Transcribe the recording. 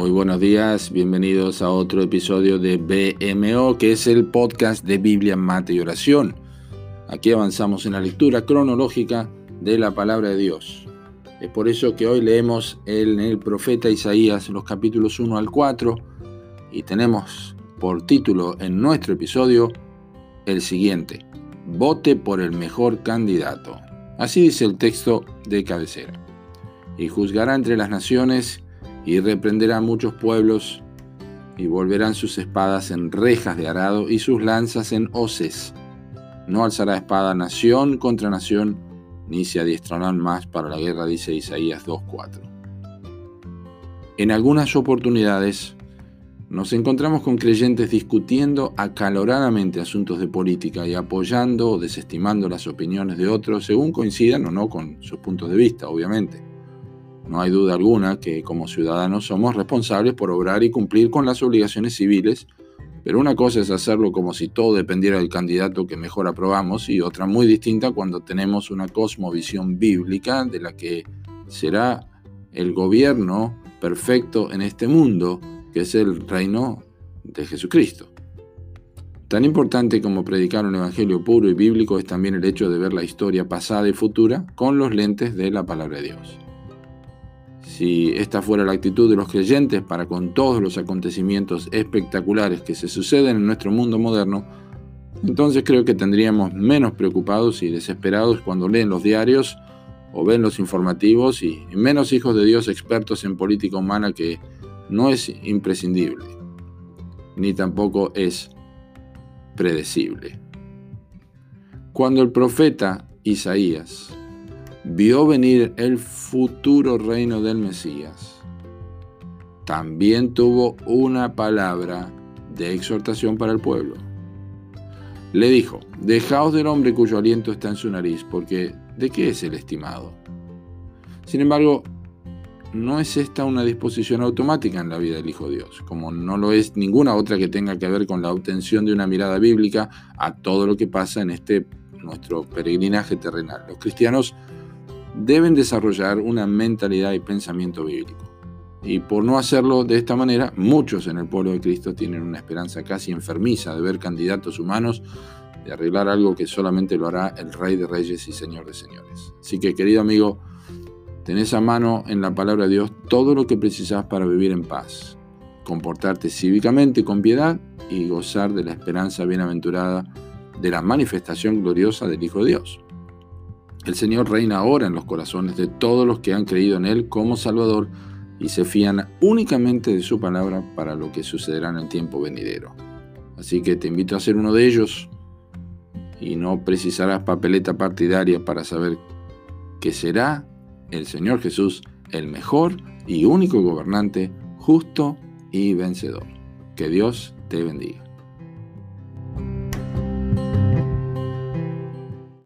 Muy buenos días, bienvenidos a otro episodio de BMO, que es el podcast de Biblia, Mate y Oración. Aquí avanzamos en la lectura cronológica de la palabra de Dios. Es por eso que hoy leemos en el profeta Isaías los capítulos 1 al 4 y tenemos por título en nuestro episodio el siguiente, Vote por el mejor candidato. Así dice el texto de cabecera. Y juzgará entre las naciones y reprenderá muchos pueblos, y volverán sus espadas en rejas de arado y sus lanzas en hoces. No alzará espada nación contra nación, ni se adiestrarán más para la guerra, dice Isaías 2.4. En algunas oportunidades nos encontramos con creyentes discutiendo acaloradamente asuntos de política y apoyando o desestimando las opiniones de otros según coincidan o no con sus puntos de vista, obviamente. No hay duda alguna que como ciudadanos somos responsables por obrar y cumplir con las obligaciones civiles, pero una cosa es hacerlo como si todo dependiera del candidato que mejor aprobamos y otra muy distinta cuando tenemos una cosmovisión bíblica de la que será el gobierno perfecto en este mundo, que es el reino de Jesucristo. Tan importante como predicar un evangelio puro y bíblico es también el hecho de ver la historia pasada y futura con los lentes de la palabra de Dios. Si esta fuera la actitud de los creyentes para con todos los acontecimientos espectaculares que se suceden en nuestro mundo moderno, entonces creo que tendríamos menos preocupados y desesperados cuando leen los diarios o ven los informativos y menos hijos de Dios expertos en política humana que no es imprescindible, ni tampoco es predecible. Cuando el profeta Isaías vio venir el futuro reino del Mesías, también tuvo una palabra de exhortación para el pueblo. Le dijo, dejaos del hombre cuyo aliento está en su nariz, porque ¿de qué es el estimado? Sin embargo, no es esta una disposición automática en la vida del Hijo de Dios, como no lo es ninguna otra que tenga que ver con la obtención de una mirada bíblica a todo lo que pasa en este nuestro peregrinaje terrenal. Los cristianos deben desarrollar una mentalidad y pensamiento bíblico. Y por no hacerlo de esta manera, muchos en el pueblo de Cristo tienen una esperanza casi enfermiza de ver candidatos humanos, de arreglar algo que solamente lo hará el Rey de Reyes y Señor de Señores. Así que, querido amigo, tenés a mano en la palabra de Dios todo lo que precisás para vivir en paz, comportarte cívicamente con piedad y gozar de la esperanza bienaventurada de la manifestación gloriosa del Hijo de Dios. El Señor reina ahora en los corazones de todos los que han creído en Él como Salvador y se fían únicamente de su palabra para lo que sucederá en el tiempo venidero. Así que te invito a ser uno de ellos y no precisarás papeleta partidaria para saber que será el Señor Jesús el mejor y único gobernante, justo y vencedor. Que Dios te bendiga.